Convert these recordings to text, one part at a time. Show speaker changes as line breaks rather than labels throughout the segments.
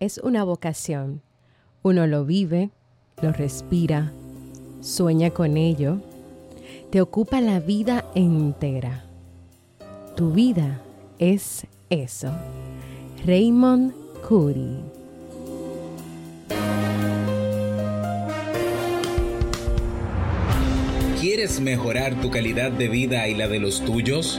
es una vocación. Uno lo vive, lo respira, sueña con ello, te ocupa la vida entera. Tu vida es eso. Raymond Curry.
¿Quieres mejorar tu calidad de vida y la de los tuyos?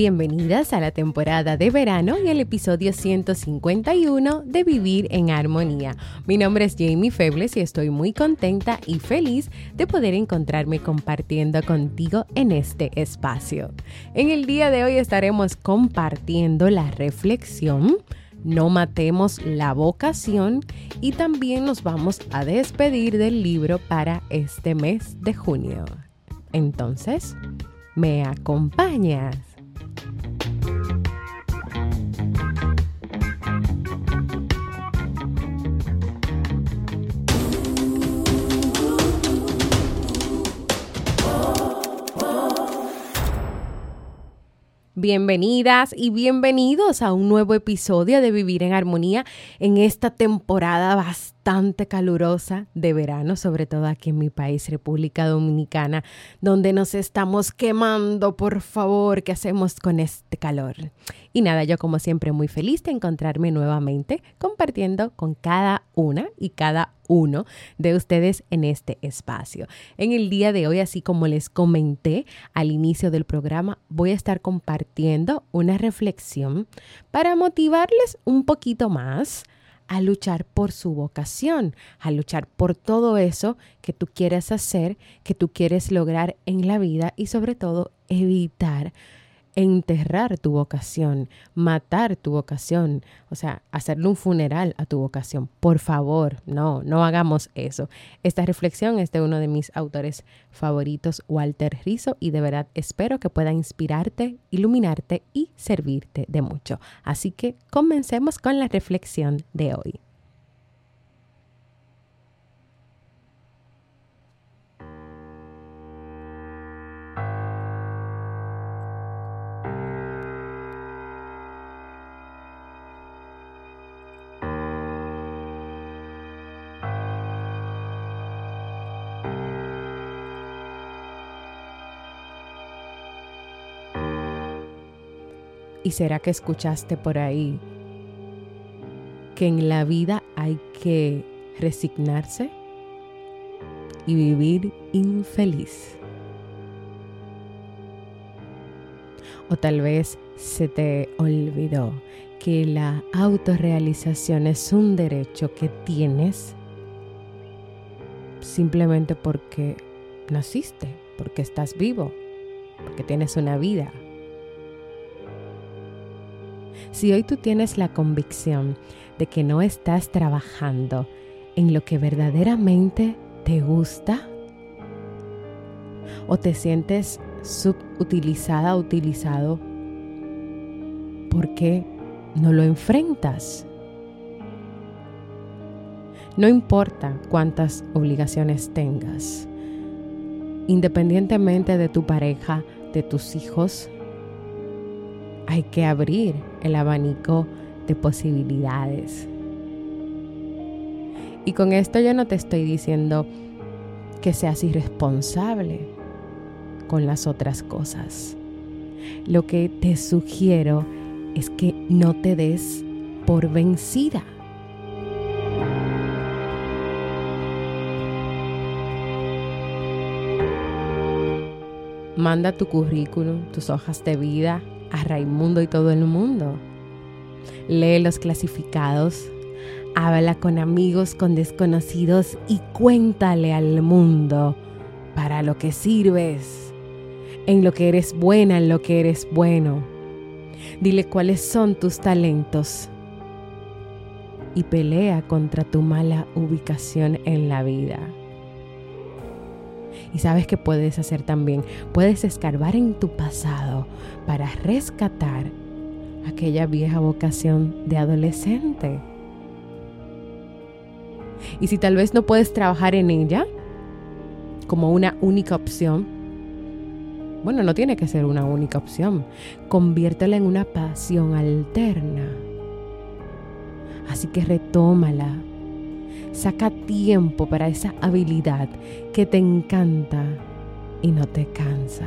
Bienvenidas a la temporada de verano y al episodio 151 de Vivir en Armonía. Mi nombre es Jamie Febles y estoy muy contenta y feliz de poder encontrarme compartiendo contigo en este espacio. En el día de hoy estaremos compartiendo la reflexión no matemos la vocación y también nos vamos a despedir del libro para este mes de junio. Entonces, ¿me acompañas? Bienvenidas y bienvenidos a un nuevo episodio de Vivir en Armonía en esta temporada bastante calurosa de verano, sobre todo aquí en mi país, República Dominicana, donde nos estamos quemando, por favor, ¿qué hacemos con este calor? Y nada, yo como siempre muy feliz de encontrarme nuevamente compartiendo con cada una y cada uno de ustedes en este espacio. En el día de hoy, así como les comenté al inicio del programa, voy a estar compartiendo una reflexión para motivarles un poquito más a luchar por su vocación, a luchar por todo eso que tú quieres hacer, que tú quieres lograr en la vida y sobre todo evitar enterrar tu vocación, matar tu vocación, o sea, hacerle un funeral a tu vocación. Por favor, no, no hagamos eso. Esta reflexión es de uno de mis autores favoritos, Walter Rizzo, y de verdad espero que pueda inspirarte, iluminarte y servirte de mucho. Así que comencemos con la reflexión de hoy. ¿Y será que escuchaste por ahí que en la vida hay que resignarse y vivir infeliz? O tal vez se te olvidó que la autorrealización es un derecho que tienes simplemente porque naciste, porque estás vivo, porque tienes una vida, si hoy tú tienes la convicción de que no estás trabajando en lo que verdaderamente te gusta, o te sientes subutilizada, utilizado, ¿por qué no lo enfrentas? No importa cuántas obligaciones tengas, independientemente de tu pareja, de tus hijos, hay que abrir el abanico de posibilidades. Y con esto yo no te estoy diciendo que seas irresponsable con las otras cosas. lo que te sugiero es que no te des por vencida. Manda tu currículum, tus hojas de vida a Raimundo y todo el mundo. Lee los clasificados, habla con amigos, con desconocidos y cuéntale al mundo para lo que sirves, en lo que eres buena, en lo que eres bueno. Dile cuáles son tus talentos y pelea contra tu mala ubicación en la vida. Y sabes que puedes hacer también, puedes escarbar en tu pasado para rescatar aquella vieja vocación de adolescente. Y si tal vez no puedes trabajar en ella como una única opción, bueno, no tiene que ser una única opción, conviértela en una pasión alterna. Así que retómala, Saca tiempo para esa habilidad que te encanta y no te cansa.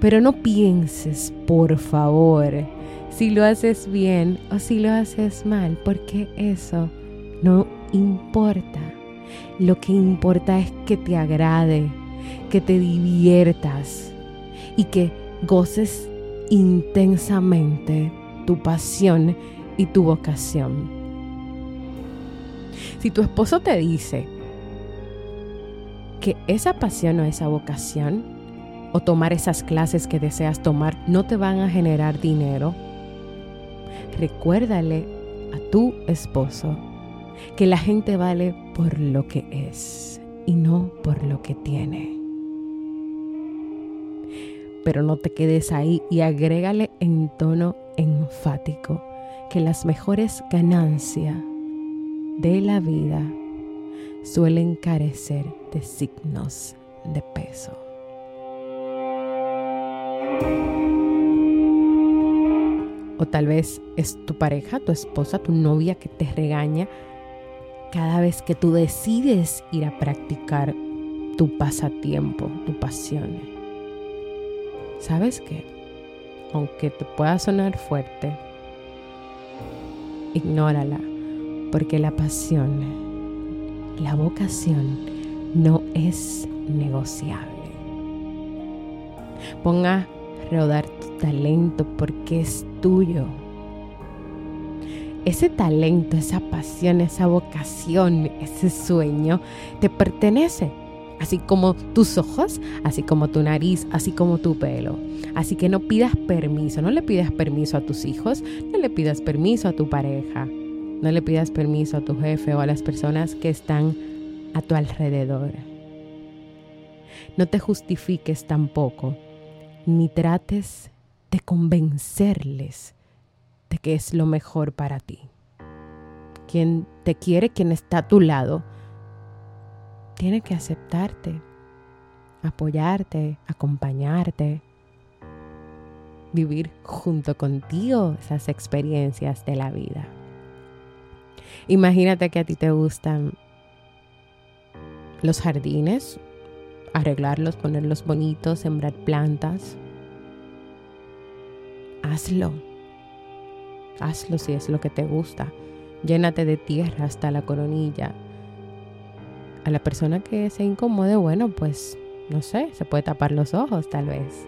Pero no pienses, por favor, si lo haces bien o si lo haces mal, porque eso no importa. Lo que importa es que te agrade, que te diviertas y que goces intensamente tu pasión y tu vocación. Si tu esposo te dice que esa pasión o esa vocación o tomar esas clases que deseas tomar no te van a generar dinero, recuérdale a tu esposo que la gente vale por lo que es y no por lo que tiene. Pero no te quedes ahí y agrégale en tono enfático que las mejores ganancias de la vida suelen carecer de signos de peso. O tal vez es tu pareja, tu esposa, tu novia que te regaña cada vez que tú decides ir a practicar tu pasatiempo, tu pasión. ¿Sabes qué? Aunque te pueda sonar fuerte, ignórala porque la pasión, la vocación no es negociable. Ponga a rodar tu talento porque es tuyo. Ese talento, esa pasión, esa vocación, ese sueño te pertenece, así como tus ojos, así como tu nariz, así como tu pelo. Así que no pidas permiso, no le pidas permiso a tus hijos, no le pidas permiso a tu pareja, no le pidas permiso a tu jefe o a las personas que están a tu alrededor. No te justifiques tampoco, ni trates de convencerles de que es lo mejor para ti. Quien te quiere, quien está a tu lado, tiene que aceptarte, apoyarte, acompañarte, vivir junto contigo esas experiencias de la vida. Imagínate que a ti te gustan los jardines, arreglarlos, ponerlos bonitos, sembrar plantas. Hazlo. Hazlo si es lo que te gusta. Llénate de tierra hasta la coronilla. A la persona que se incomode, bueno, pues no sé, se puede tapar los ojos tal vez.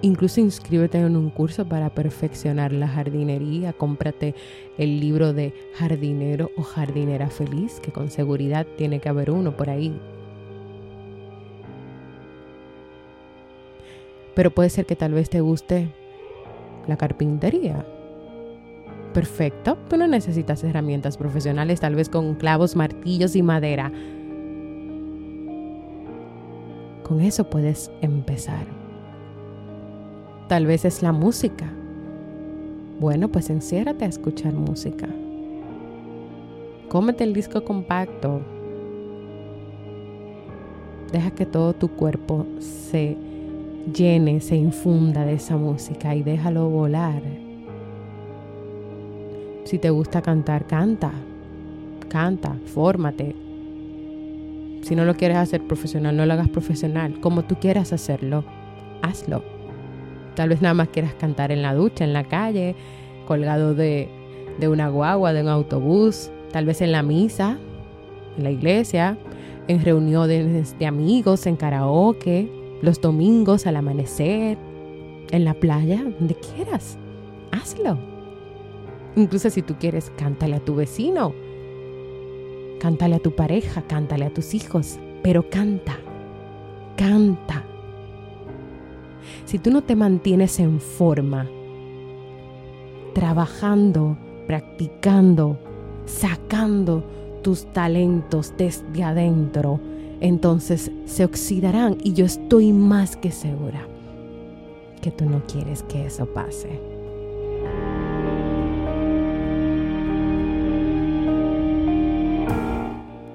Incluso inscríbete en un curso para perfeccionar la jardinería, cómprate el libro de jardinero o jardinera feliz, que con seguridad tiene que haber uno por ahí. Pero puede ser que tal vez te guste la carpintería. Perfecto, tú no necesitas herramientas profesionales, tal vez con clavos, martillos y madera. Con eso puedes empezar. Tal vez es la música. Bueno, pues enciérrate a escuchar música. Cómete el disco compacto. Deja que todo tu cuerpo se llene, se infunda de esa música y déjalo volar. Si te gusta cantar, canta. Canta, fórmate. Si no lo quieres hacer profesional, no lo hagas profesional. Como tú quieras hacerlo, hazlo. Tal vez nada más quieras cantar en la ducha, en la calle, colgado de, de una guagua, de un autobús, tal vez en la misa, en la iglesia, en reuniones de amigos, en karaoke, los domingos al amanecer, en la playa, donde quieras. Hazlo. Incluso si tú quieres, cántale a tu vecino, cántale a tu pareja, cántale a tus hijos, pero canta, canta. Si tú no te mantienes en forma, trabajando, practicando, sacando tus talentos desde adentro, entonces se oxidarán y yo estoy más que segura que tú no quieres que eso pase.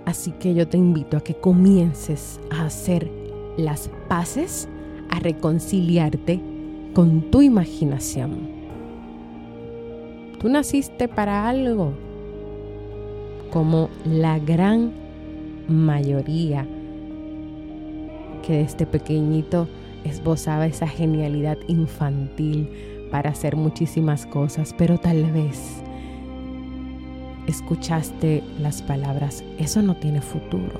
Así que yo te invito a que comiences a hacer las paces, a reconciliarte con tu imaginación. Tú naciste para algo, como la gran mayoría que desde pequeñito esbozaba esa genialidad infantil para hacer muchísimas cosas, pero tal vez escuchaste las palabras, eso no tiene futuro.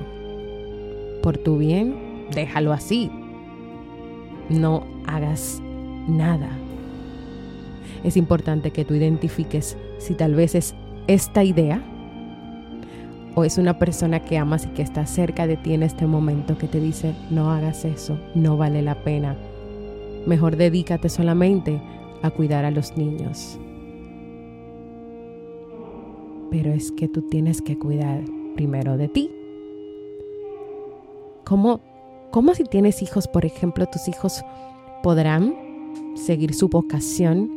Por tu bien, déjalo así. No hagas nada. Es importante que tú identifiques si tal vez es esta idea o es una persona que amas y que está cerca de ti en este momento que te dice, no hagas eso, no vale la pena. Mejor dedícate solamente a cuidar a los niños pero es que tú tienes que cuidar primero de ti. ¿Cómo, ¿Cómo si tienes hijos, por ejemplo, tus hijos podrán seguir su vocación,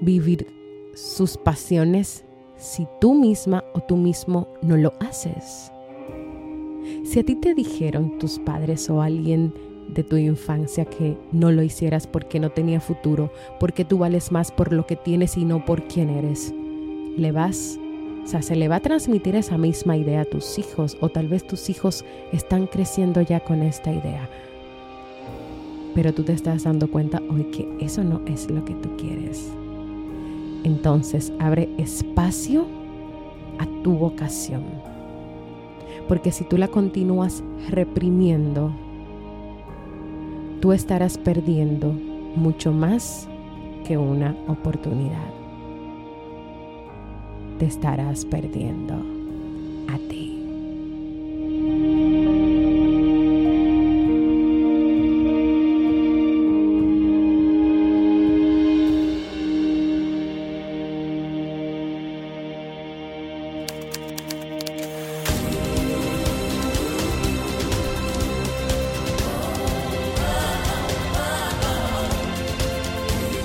vivir sus pasiones si tú misma o tú mismo no lo haces? Si a ti te dijeron tus padres o alguien de tu infancia que no lo hicieras porque no tenía futuro, porque tú vales más por lo que tienes y no por quién eres, le vas, o sea, se le va a transmitir esa misma idea a tus hijos o tal vez tus hijos están creciendo ya con esta idea. Pero tú te estás dando cuenta hoy que eso no es lo que tú quieres. Entonces abre espacio a tu vocación. Porque si tú la continúas reprimiendo, tú estarás perdiendo mucho más que una oportunidad te estarás perdiendo a ti.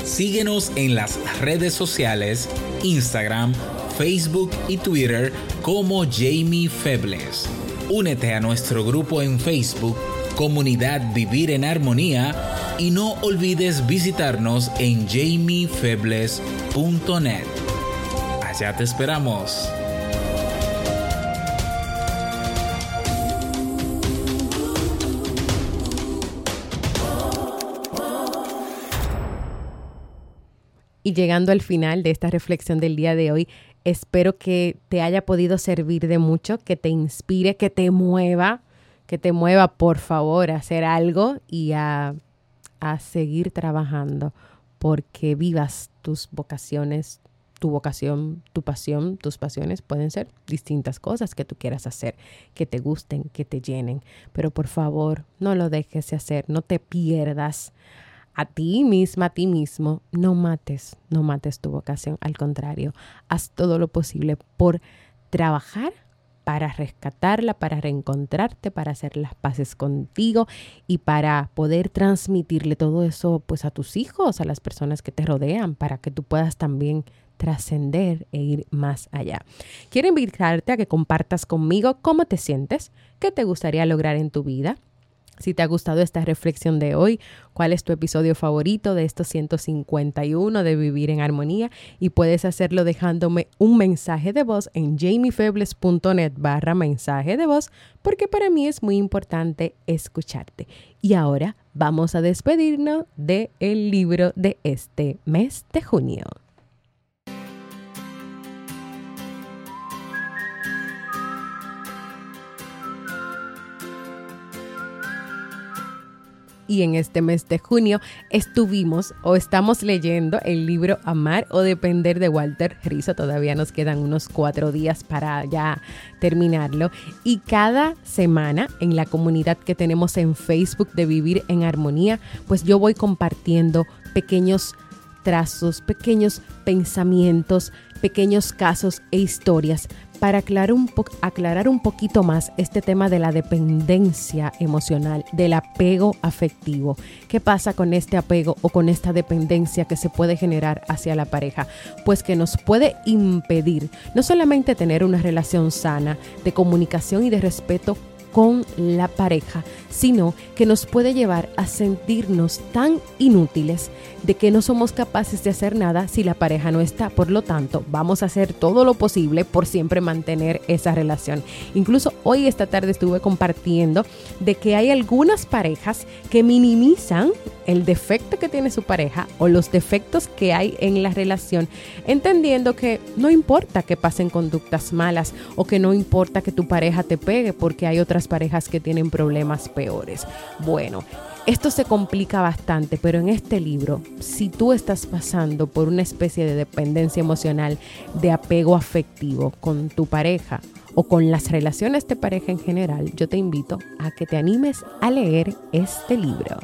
Síguenos en las redes sociales, Instagram, Facebook y Twitter como Jamie Febles. Únete a nuestro grupo en Facebook, Comunidad Vivir en Armonía, y no olvides visitarnos en jamiefebles.net. Allá te esperamos.
Y llegando al final de esta reflexión del día de hoy, espero que te haya podido servir de mucho, que te inspire, que te mueva, que te mueva por favor a hacer algo y a, a seguir trabajando porque vivas tus vocaciones, tu vocación, tu pasión, tus pasiones pueden ser distintas cosas que tú quieras hacer, que te gusten, que te llenen. Pero por favor, no lo dejes de hacer, no te pierdas a ti misma, a ti mismo, no mates, no mates tu vocación. Al contrario, haz todo lo posible por trabajar para rescatarla, para reencontrarte, para hacer las paces contigo y para poder transmitirle todo eso pues a tus hijos, a las personas que te rodean, para que tú puedas también trascender e ir más allá. Quiero invitarte a que compartas conmigo cómo te sientes, qué te gustaría lograr en tu vida, Si te ha gustado esta reflexión de hoy, cuál es tu episodio favorito de estos 151 de Vivir en Armonía y puedes hacerlo dejándome un mensaje de voz en jamiefebles.net barra mensaje de voz porque para mí es muy importante escucharte. Y ahora vamos a despedirnos del el libro de este mes de junio. Y en este mes de junio estuvimos o estamos leyendo el libro Amar o Depender de Walter Rizzo. Todavía nos quedan unos cuatro días para ya terminarlo. Y cada semana en la comunidad que tenemos en Facebook de Vivir en Armonía, pues yo voy compartiendo pequeños trazos, pequeños pensamientos, pequeños casos e historias para aclarar un, poquito más este tema de la dependencia emocional, del apego afectivo. ¿Qué pasa con este apego o con esta dependencia que se puede generar hacia la pareja? Pues que nos puede impedir no solamente tener una relación sana de comunicación y de respeto con la pareja, sino que nos puede llevar a sentirnos tan inútiles de que no somos capaces de hacer nada si la pareja no está. Por lo tanto, vamos a hacer todo lo posible por siempre mantener esa relación. Incluso hoy esta tarde estuve compartiendo de que hay algunas parejas que minimizan el defecto que tiene su pareja o los defectos que hay en la relación, entendiendo que no importa que pasen conductas malas o que no importa que tu pareja te pegue porque hay otras parejas que tienen problemas Bueno, esto se complica bastante, pero en este libro, si tú estás pasando por una especie de dependencia emocional, de apego afectivo con tu pareja o con las relaciones de pareja en general, yo te invito a que te animes a leer este libro.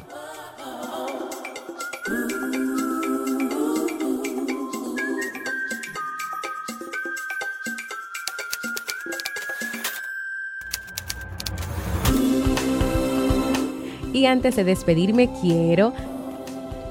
Y antes de despedirme quiero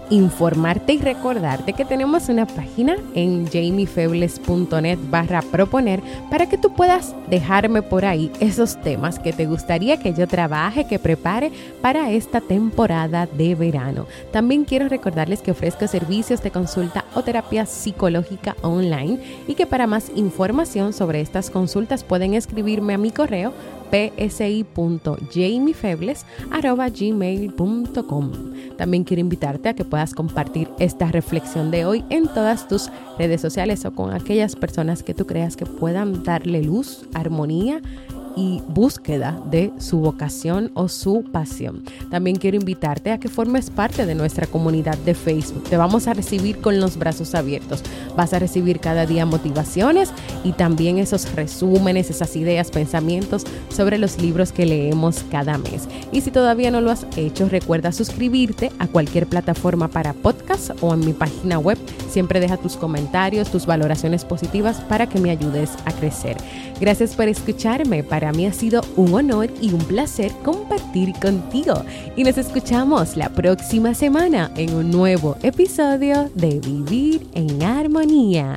informarte y recordarte que tenemos una página en jamiefebles.net barra proponer para que tú puedas dejarme por ahí esos temas que te gustaría que yo trabaje, que prepare para esta temporada de verano. También quiero recordarles que ofrezco servicios de consulta o terapia psicológica online y que para más información sobre estas consultas pueden escribirme a mi correo psi.jamiefebles.gmail.com También quiero invitarte a que puedas compartir esta reflexión de hoy en todas tus redes sociales o con aquellas personas que tú creas que puedan darle luz, armonía y búsqueda de su vocación o su pasión. También quiero invitarte a que formes parte de nuestra comunidad de Facebook. Te vamos a recibir con los brazos abiertos. Vas a recibir cada día motivaciones y también esos resúmenes, esas ideas, pensamientos sobre los libros que leemos cada mes. Y si todavía no lo has hecho, recuerda suscribirte a cualquier plataforma para podcast o en mi página web. Siempre deja tus comentarios, tus valoraciones positivas para que me ayudes a crecer. Gracias por escucharme. Para mí ha sido un honor y un placer compartir contigo. Y nos escuchamos la próxima semana en un nuevo episodio de Vivir en Armonía.